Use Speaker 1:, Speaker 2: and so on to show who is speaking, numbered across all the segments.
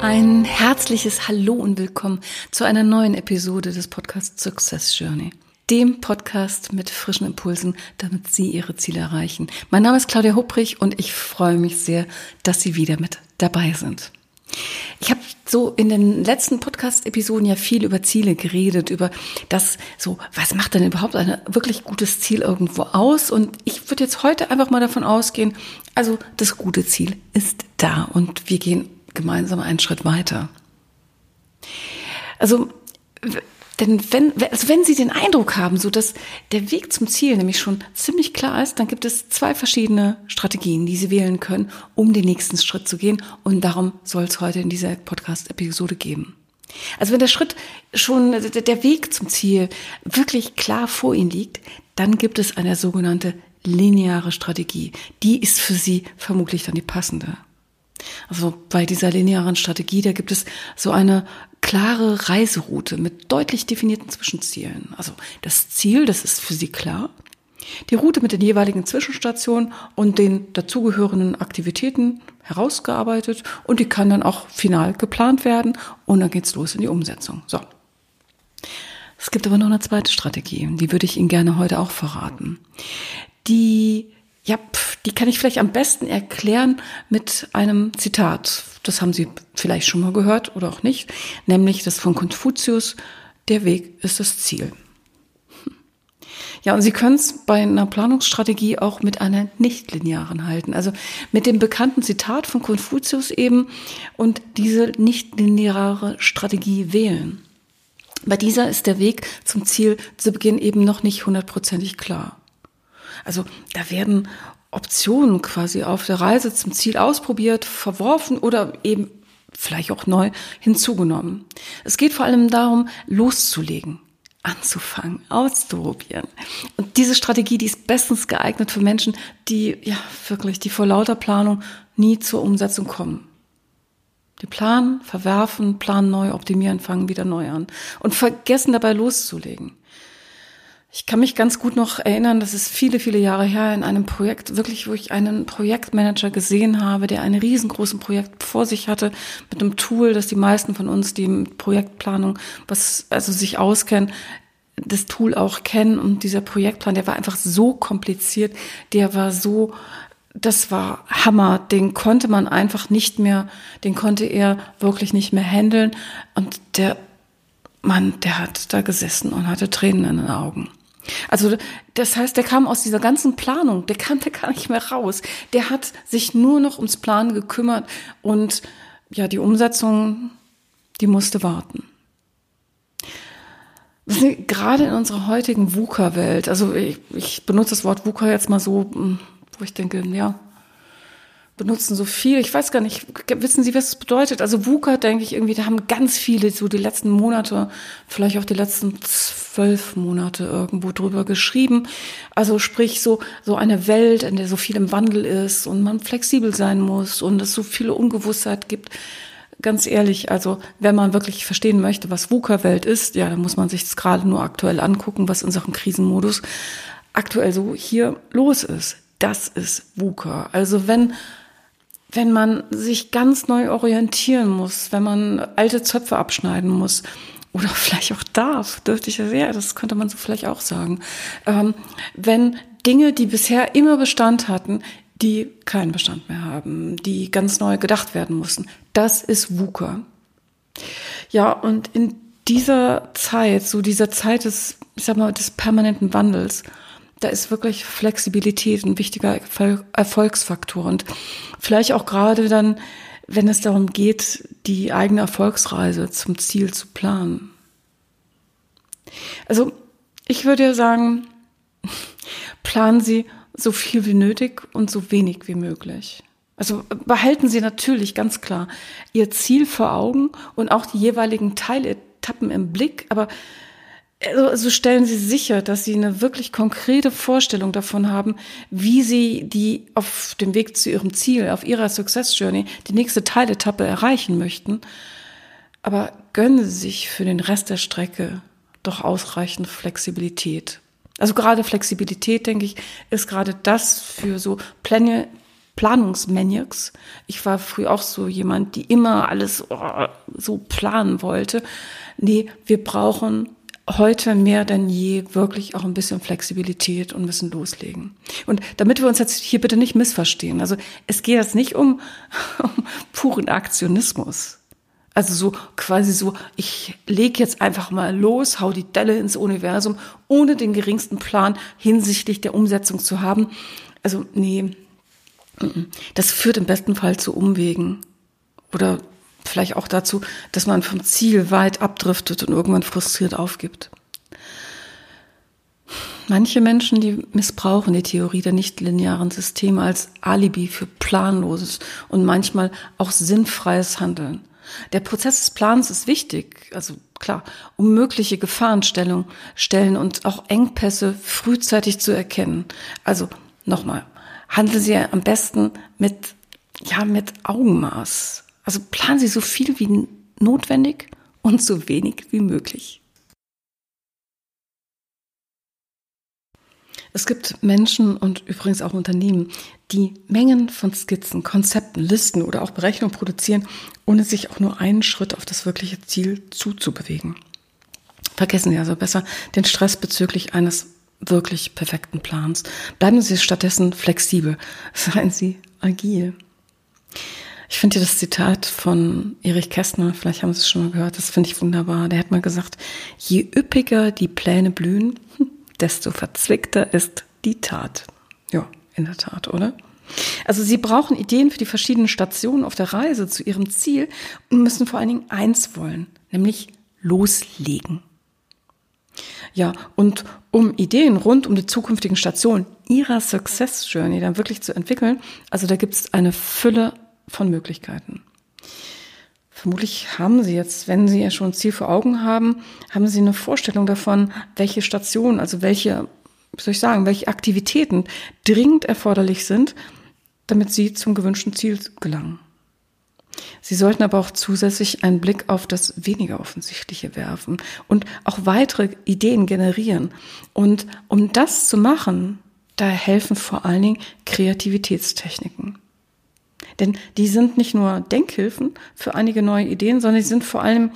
Speaker 1: Ein herzliches Hallo und willkommen zu einer neuen Episode des Podcasts Success Journey. Dem Podcast mit frischen Impulsen, damit Sie Ihre Ziele erreichen. Mein Name ist Claudia Hupprich und ich freue mich sehr, dass Sie wieder mit dabei sind. Ich habe so in den letzten Podcast-Episoden ja viel über Ziele geredet, über das, so, was macht denn überhaupt ein wirklich gutes Ziel irgendwo aus? Und ich würde jetzt heute einfach mal davon ausgehen, also das gute Ziel ist da und wir gehen gemeinsam einen Schritt weiter. Also, denn wenn, also wenn Sie den Eindruck haben, so dass der Weg zum Ziel nämlich schon ziemlich klar ist, dann gibt es zwei verschiedene Strategien, die Sie wählen können, um den nächsten Schritt zu gehen. Und darum soll es heute in dieser Podcast-Episode geben. Also wenn der Schritt schon, der Weg zum Ziel wirklich klar vor Ihnen liegt, dann gibt es eine sogenannte lineare Strategie. Die ist für Sie vermutlich dann die passende. Also bei dieser linearen Strategie, da gibt es so eine klare Reiseroute mit deutlich definierten Zwischenzielen. Also das Ziel, das ist für Sie klar. Die Route mit den jeweiligen Zwischenstationen und den dazugehörenden Aktivitäten herausgearbeitet und die kann dann auch final geplant werden und dann geht's los in die Umsetzung. So. Es gibt aber noch eine zweite Strategie, die würde ich Ihnen gerne heute auch verraten. Die ja, pf, die kann ich vielleicht am besten erklären mit einem Zitat. Das haben Sie vielleicht schon mal gehört oder auch nicht, nämlich das von Konfuzius, der Weg ist das Ziel. Ja, und Sie können es bei einer Planungsstrategie auch mit einer nichtlinearen halten. Also mit dem bekannten Zitat von Konfuzius eben und diese nichtlineare Strategie wählen. Bei dieser ist der Weg zum Ziel zu Beginn eben noch nicht hundertprozentig klar. Also da werden Optionen quasi auf der Reise zum Ziel ausprobiert, verworfen oder eben vielleicht auch neu hinzugenommen. Es geht vor allem darum, loszulegen, anzufangen, auszuprobieren. Und diese Strategie, die ist bestens geeignet für Menschen, die ja wirklich, die vor lauter Planung nie zur Umsetzung kommen. Die planen, verwerfen, planen neu, optimieren, fangen wieder neu an und vergessen dabei loszulegen. Ich kann mich ganz gut noch erinnern, das ist viele, viele Jahre her in einem Projekt, wirklich, wo ich einen Projektmanager gesehen habe, der ein riesengroßes Projekt vor sich hatte mit einem Tool, das die meisten von uns, die mit Projektplanung, was also sich auskennen, das Tool auch kennen. Und dieser Projektplan, der war einfach so kompliziert, der war so, das war Hammer. Den konnte man einfach nicht mehr, den konnte er wirklich nicht mehr handeln. Und der Mann, der hat da gesessen und hatte Tränen in den Augen. Also das heißt, der kam aus dieser ganzen Planung, der kam da gar nicht mehr raus. Der hat sich nur noch ums Planen gekümmert und ja, die Umsetzung, die musste warten. Gerade in unserer heutigen VUCA-Welt, also ich, ich benutze das Wort VUCA jetzt mal so, hm, wo ich denke, ja, benutzen so viel. Ich weiß gar nicht, wissen Sie, was es bedeutet? Also VUCA, denke ich irgendwie, da haben ganz viele so die letzten Monate, vielleicht auch die letzten zwölf Monate irgendwo drüber geschrieben. Also sprich so, so eine Welt, in der so viel im Wandel ist und man flexibel sein muss und es so viele Ungewissheit gibt. Ganz ehrlich, also wenn man wirklich verstehen möchte, was VUCA-Welt ist, ja, dann muss man sich das gerade nur aktuell angucken, was in Sachen Krisenmodus aktuell so hier los ist. Das ist VUCA. Also wenn wenn man sich ganz neu orientieren muss, wenn man alte Zöpfe abschneiden muss oder vielleicht auch darf, dürfte ich ja sehr, das könnte man so vielleicht auch sagen, ähm, wenn Dinge, die bisher immer Bestand hatten, die keinen Bestand mehr haben, die ganz neu gedacht werden mussten. Das ist WUKA. Ja, und in dieser Zeit, so dieser Zeit des, ich sag mal, des permanenten Wandels, da ist wirklich Flexibilität ein wichtiger Erfolgsfaktor und vielleicht auch gerade dann, wenn es darum geht, die eigene Erfolgsreise zum Ziel zu planen. Also ich würde sagen, planen Sie so viel wie nötig und so wenig wie möglich. Also behalten Sie natürlich ganz klar Ihr Ziel vor Augen und auch die jeweiligen Teile Etappen im Blick, aber also, so stellen Sie sicher, dass Sie eine wirklich konkrete Vorstellung davon haben, wie Sie die auf dem Weg zu Ihrem Ziel, auf Ihrer Success Journey, die nächste Teiletappe erreichen möchten. Aber gönnen Sie sich für den Rest der Strecke doch ausreichend Flexibilität. Also gerade Flexibilität, denke ich, ist gerade das für so Pläne, Planungsmaniacs. Ich war früher auch so jemand, die immer alles oh, so planen wollte. Nee, wir brauchen heute mehr denn je wirklich auch ein bisschen Flexibilität und müssen loslegen. Und damit wir uns jetzt hier bitte nicht missverstehen, also es geht jetzt nicht um, um puren Aktionismus. Also so quasi so, ich leg jetzt einfach mal los, hau die Delle ins Universum, ohne den geringsten Plan hinsichtlich der Umsetzung zu haben. Also nee, das führt im besten Fall zu Umwegen oder vielleicht auch dazu, dass man vom Ziel weit abdriftet und irgendwann frustriert aufgibt. Manche Menschen, die missbrauchen die Theorie der nichtlinearen Systeme als Alibi für planloses und manchmal auch sinnfreies Handeln. Der Prozess des Plans ist wichtig, also klar, um mögliche Gefahrenstellungen stellen und auch Engpässe frühzeitig zu erkennen. Also nochmal, handeln Sie am besten mit, ja, mit Augenmaß. Also planen Sie so viel wie notwendig und so wenig wie möglich. Es gibt Menschen und übrigens auch Unternehmen, die Mengen von Skizzen, Konzepten, Listen oder auch Berechnungen produzieren, ohne sich auch nur einen Schritt auf das wirkliche Ziel zuzubewegen. Vergessen Sie also besser den Stress bezüglich eines wirklich perfekten Plans. Bleiben Sie stattdessen flexibel. Seien Sie agil. Ich finde das Zitat von Erich Kästner, vielleicht haben Sie es schon mal gehört, das finde ich wunderbar. Der hat mal gesagt, je üppiger die Pläne blühen, desto verzwickter ist die Tat. Ja, in der Tat, oder? Also Sie brauchen Ideen für die verschiedenen Stationen auf der Reise zu Ihrem Ziel und müssen vor allen Dingen eins wollen, nämlich loslegen. Ja, und um Ideen rund um die zukünftigen Stationen Ihrer Success Journey dann wirklich zu entwickeln, also da gibt es eine Fülle von Möglichkeiten. Vermutlich haben Sie jetzt, wenn Sie ja schon ein Ziel vor Augen haben, haben Sie eine Vorstellung davon, welche Stationen, also welche, wie soll ich sagen, welche Aktivitäten dringend erforderlich sind, damit Sie zum gewünschten Ziel gelangen. Sie sollten aber auch zusätzlich einen Blick auf das weniger offensichtliche werfen und auch weitere Ideen generieren. Und um das zu machen, da helfen vor allen Dingen Kreativitätstechniken. Denn die sind nicht nur Denkhilfen für einige neue Ideen, sondern sie sind vor allem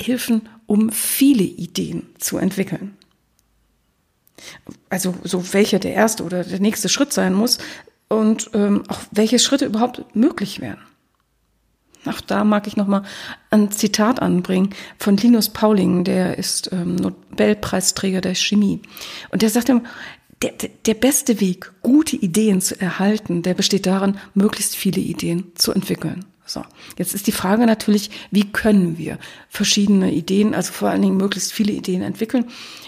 Speaker 1: Hilfen, um viele Ideen zu entwickeln. Also so welcher der erste oder der nächste Schritt sein muss und ähm, auch welche Schritte überhaupt möglich wären. Auch da mag ich nochmal ein Zitat anbringen von Linus Pauling, der ist ähm, Nobelpreisträger der Chemie. Und der sagt immer, der, der beste Weg, gute Ideen zu erhalten, der besteht darin, möglichst viele Ideen zu entwickeln. So, jetzt ist die Frage natürlich, wie können wir verschiedene Ideen, also vor allen Dingen möglichst viele Ideen entwickeln.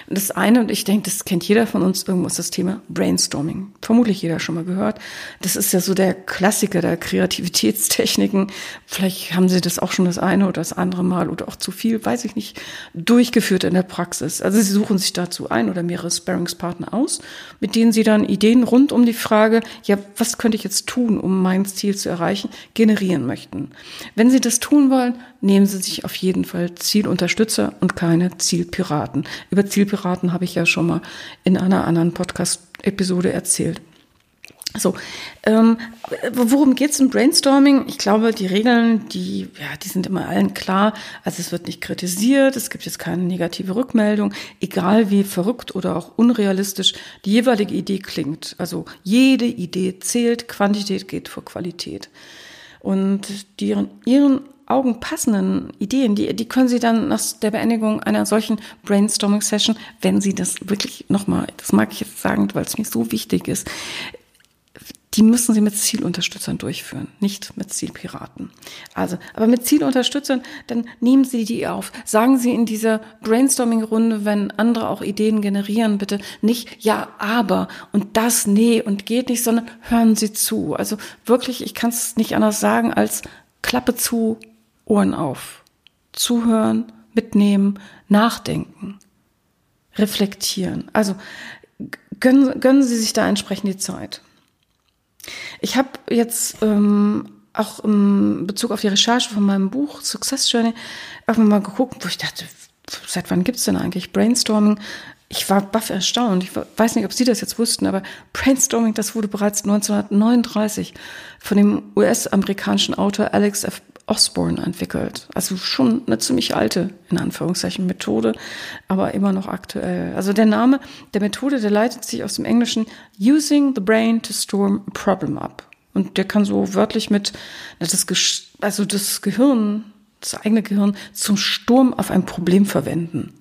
Speaker 1: Und das eine, und ich denke, das kennt jeder von uns, irgendwo ist das Thema Brainstorming. Vermutlich jeder schon mal gehört. Das ist ja so der Klassiker der Kreativitätstechniken. Vielleicht haben Sie das auch schon das eine oder das andere Mal oder auch zu viel, weiß ich nicht, durchgeführt in der Praxis. Also Sie suchen sich dazu ein oder mehrere Sparringspartner aus, mit denen Sie dann Ideen rund um die Frage, ja, was könnte ich jetzt tun, um mein Ziel zu erreichen, generieren möchten. Wenn Sie das tun wollen, nehmen Sie sich auf jeden Fall Zielunterstützer und keine Zielpiraten. Über Zielpiraten habe ich ja schon mal in einer anderen Podcast-Episode erzählt. So, ähm, worum geht's im Brainstorming? Ich glaube, die Regeln, die, ja, die sind immer allen klar. Also es wird nicht kritisiert, es gibt jetzt keine negative Rückmeldung, egal wie verrückt oder auch unrealistisch die jeweilige Idee klingt. Also jede Idee zählt, Quantität geht vor Qualität. Und die ihren Augen passenden Ideen, die, die können Sie dann nach der Beendigung einer solchen Brainstorming-Session, wenn Sie das wirklich nochmal, das mag ich jetzt sagen, weil es mir so wichtig ist, die müssen Sie mit Zielunterstützern durchführen, nicht mit Zielpiraten. Also, aber mit Zielunterstützern, dann nehmen Sie die auf. Sagen Sie in dieser Brainstorming-Runde, wenn andere auch Ideen generieren, bitte nicht ja, aber und das, nee und geht nicht, sondern hören Sie zu. Also wirklich, ich kann es nicht anders sagen als Klappe zu, Ohren auf. Zuhören, mitnehmen, nachdenken, reflektieren. Also gönnen, gönnen Sie sich da entsprechend die Zeit. Ich habe jetzt ähm, auch im Bezug auf die Recherche von meinem Buch Success Journey irgendwann mal geguckt, wo ich dachte, seit wann gibt's denn eigentlich Brainstorming? Ich war baff erstaunt. Ich weiß nicht, ob Sie das jetzt wussten, aber Brainstorming, das wurde bereits 1939 von dem US-amerikanischen Autor Alex F. Osborne entwickelt. Also schon eine ziemlich alte, in Anführungszeichen, Methode, aber immer noch aktuell. Also der Name der Methode, der leitet sich aus dem Englischen Using the Brain to Storm a Problem ab. Und der kann so wörtlich mit, das, also das Gehirn, das eigene Gehirn zum Sturm auf ein Problem verwenden.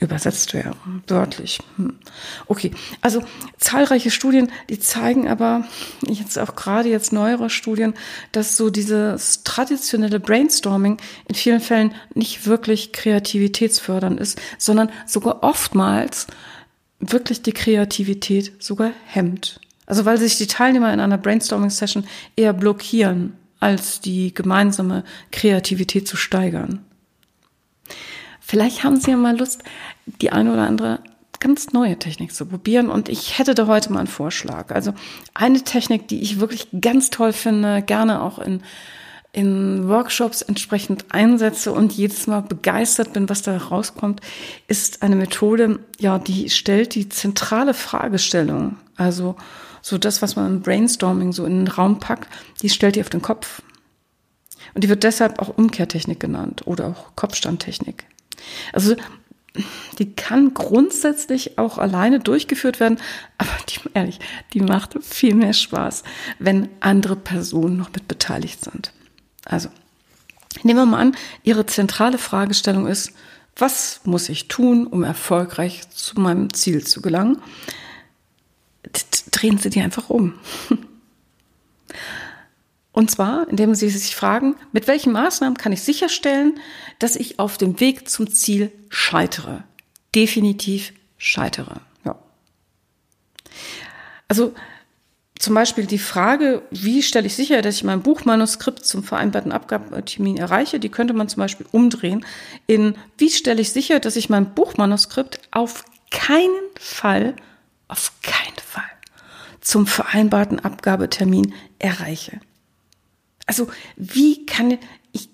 Speaker 1: Übersetzt wäre, wörtlich. Hm. Okay, also zahlreiche Studien, die zeigen aber, jetzt auch gerade jetzt neuere Studien, dass so dieses traditionelle Brainstorming in vielen Fällen nicht wirklich kreativitätsfördernd ist, sondern sogar oftmals wirklich die Kreativität sogar hemmt. Also weil sich die Teilnehmer in einer Brainstorming-Session eher blockieren, als die gemeinsame Kreativität zu steigern. Vielleicht haben Sie ja mal Lust, die eine oder andere ganz neue Technik zu probieren. Und ich hätte da heute mal einen Vorschlag. Also eine Technik, die ich wirklich ganz toll finde, gerne auch in, in Workshops entsprechend einsetze und jedes Mal begeistert bin, was da rauskommt, ist eine Methode, ja, die stellt die zentrale Fragestellung. Also so das, was man im Brainstorming so in den Raum packt, die stellt die auf den Kopf. Und die wird deshalb auch Umkehrtechnik genannt oder auch Kopfstandtechnik. Also die kann grundsätzlich auch alleine durchgeführt werden, aber die, ehrlich, die macht viel mehr Spaß, wenn andere Personen noch mit beteiligt sind. Also, nehmen wir mal an, Ihre zentrale Fragestellung ist, was muss ich tun, um erfolgreich zu meinem Ziel zu gelangen? Drehen Sie die einfach um. Und zwar, indem Sie sich fragen, mit welchen Maßnahmen kann ich sicherstellen, dass ich auf dem Weg zum Ziel scheitere? Definitiv scheitere. Ja. Also zum Beispiel die Frage, wie stelle ich sicher, dass ich mein Buchmanuskript zum vereinbarten Abgabetermin erreiche, die könnte man zum Beispiel umdrehen in, wie stelle ich sicher, dass ich mein Buchmanuskript auf keinen Fall, auf keinen Fall zum vereinbarten Abgabetermin erreiche. Also wie kann ich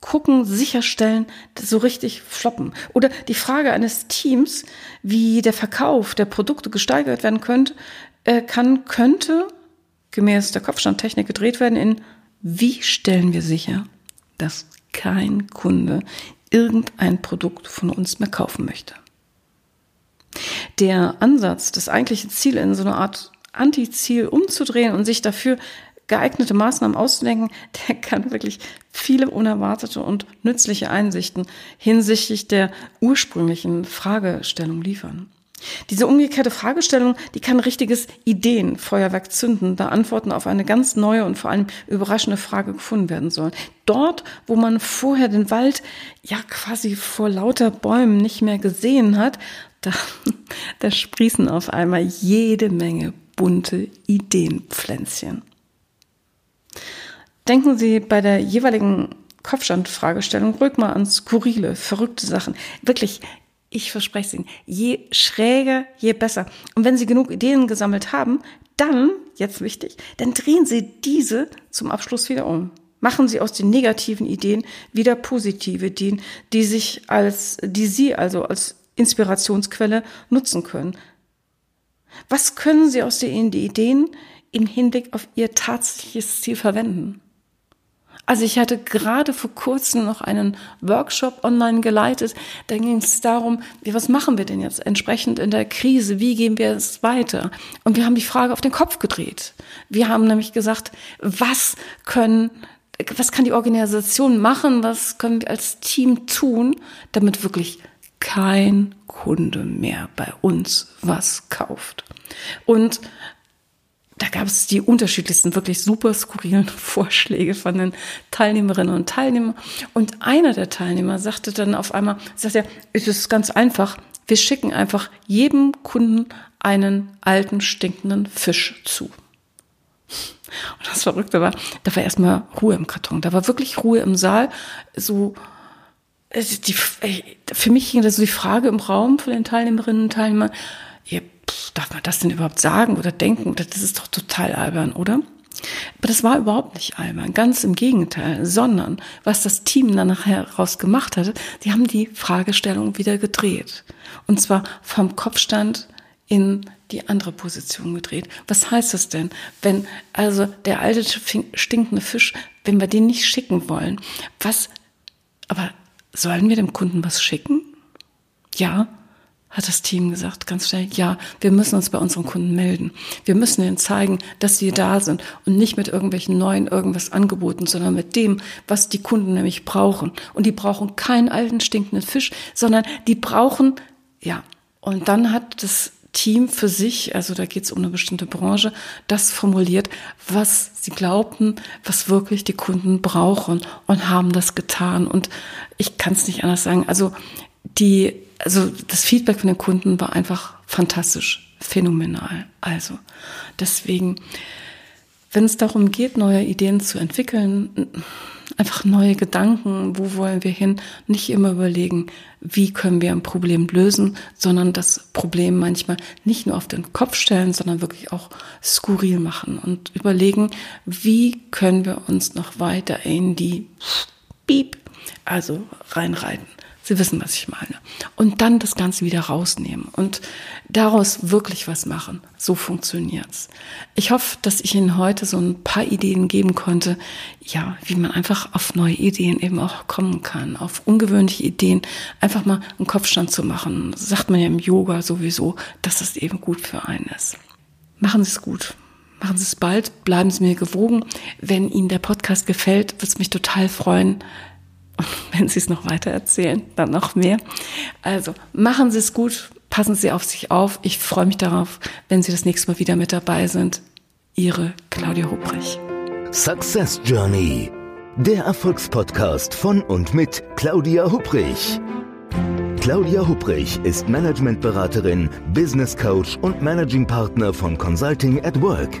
Speaker 1: gucken, sicherstellen, so richtig floppen? Oder die Frage eines Teams, wie der Verkauf der Produkte gesteigert werden könnte, äh, kann, könnte gemäß der Kopfstandtechnik gedreht werden in, wie stellen wir sicher, dass kein Kunde irgendein Produkt von uns mehr kaufen möchte. Der Ansatz, das eigentliche Ziel in so eine Art Antiziel umzudrehen und sich dafür geeignete Maßnahmen auszudenken, der kann wirklich viele unerwartete und nützliche Einsichten hinsichtlich der ursprünglichen Fragestellung liefern. Diese umgekehrte Fragestellung, die kann richtiges Ideenfeuerwerk zünden, da Antworten auf eine ganz neue und vor allem überraschende Frage gefunden werden sollen. Dort, wo man vorher den Wald ja quasi vor lauter Bäumen nicht mehr gesehen hat, da, da sprießen auf einmal jede Menge bunte Ideenpflänzchen. Denken Sie bei der jeweiligen Kopfstandfragestellung ruhig mal an skurrile, verrückte Sachen. Wirklich, ich verspreche es Ihnen, je schräger, je besser. Und wenn Sie genug Ideen gesammelt haben, dann, jetzt wichtig, dann drehen Sie diese zum Abschluss wieder um. Machen Sie aus den negativen Ideen wieder positive Ideen, die sich als, die Sie also als Inspirationsquelle nutzen können. Was können Sie aus den Ideen im Hinblick auf Ihr tatsächliches Ziel verwenden? Also ich hatte gerade vor kurzem noch einen Workshop online geleitet. Da ging es darum, was machen wir denn jetzt entsprechend in der Krise? Wie gehen wir es weiter? Und wir haben die Frage auf den Kopf gedreht. Wir haben nämlich gesagt, was können was kann die Organisation machen? Was können wir als Team tun, damit wirklich kein Kunde mehr bei uns was kauft? Und da gab es die unterschiedlichsten, wirklich super skurrilen Vorschläge von den Teilnehmerinnen und Teilnehmern. Und einer der Teilnehmer sagte dann auf einmal, sagt er, es ist ganz einfach, wir schicken einfach jedem Kunden einen alten, stinkenden Fisch zu. Und das Verrückte war, da war erstmal Ruhe im Karton. Da war wirklich Ruhe im Saal. So, die, für mich ging da so die Frage im Raum von den Teilnehmerinnen und Teilnehmern, darf man das denn überhaupt sagen oder denken? Das ist doch total albern, oder? Aber das war überhaupt nicht albern, ganz im Gegenteil, sondern was das Team dann nachher raus gemacht hatte, die haben die Fragestellung wieder gedreht. Und zwar vom Kopfstand in die andere Position gedreht. Was heißt das denn? Wenn also der alte stinkende Fisch, wenn wir den nicht schicken wollen, was, aber sollen wir dem Kunden was schicken? Ja, hat das Team gesagt, ganz schnell, ja, wir müssen uns bei unseren Kunden melden. Wir müssen ihnen zeigen, dass sie da sind und nicht mit irgendwelchen neuen irgendwas angeboten, sondern mit dem, was die Kunden nämlich brauchen. Und die brauchen keinen alten stinkenden Fisch, sondern die brauchen, ja, und dann hat das Team für sich, also da geht es um eine bestimmte Branche, das formuliert, was sie glaubten, was wirklich die Kunden brauchen und haben das getan. Und ich kann es nicht anders sagen. Also die also das Feedback von den Kunden war einfach fantastisch, phänomenal. Also deswegen, wenn es darum geht, neue Ideen zu entwickeln, einfach neue Gedanken, wo wollen wir hin, nicht immer überlegen, wie können wir ein Problem lösen, sondern das Problem manchmal nicht nur auf den Kopf stellen, sondern wirklich auch skurril machen und überlegen, wie können wir uns noch weiter in die Beep, also reinreiten. Sie wissen, was ich meine. Und dann das Ganze wieder rausnehmen und daraus wirklich was machen. So funktioniert's. Ich hoffe, dass ich Ihnen heute so ein paar Ideen geben konnte, ja, wie man einfach auf neue Ideen eben auch kommen kann, auf ungewöhnliche Ideen, einfach mal einen Kopfstand zu machen. Das sagt man ja im Yoga sowieso, dass es eben gut für einen ist. Machen Sie es gut. Machen Sie es bald, bleiben Sie mir gewogen. Wenn Ihnen der Podcast gefällt, würde es mich total freuen, wenn Sie es noch weiter erzählen, dann noch mehr. Also machen Sie es gut, passen Sie auf sich auf. Ich freue mich darauf, wenn Sie das nächste Mal wieder mit dabei sind. Ihre Claudia Hubrich.
Speaker 2: Success Journey. Der Erfolgspodcast von und mit Claudia Hubrich. Claudia Hubrich ist Managementberaterin, Business Coach und Managing Partner von Consulting at Work.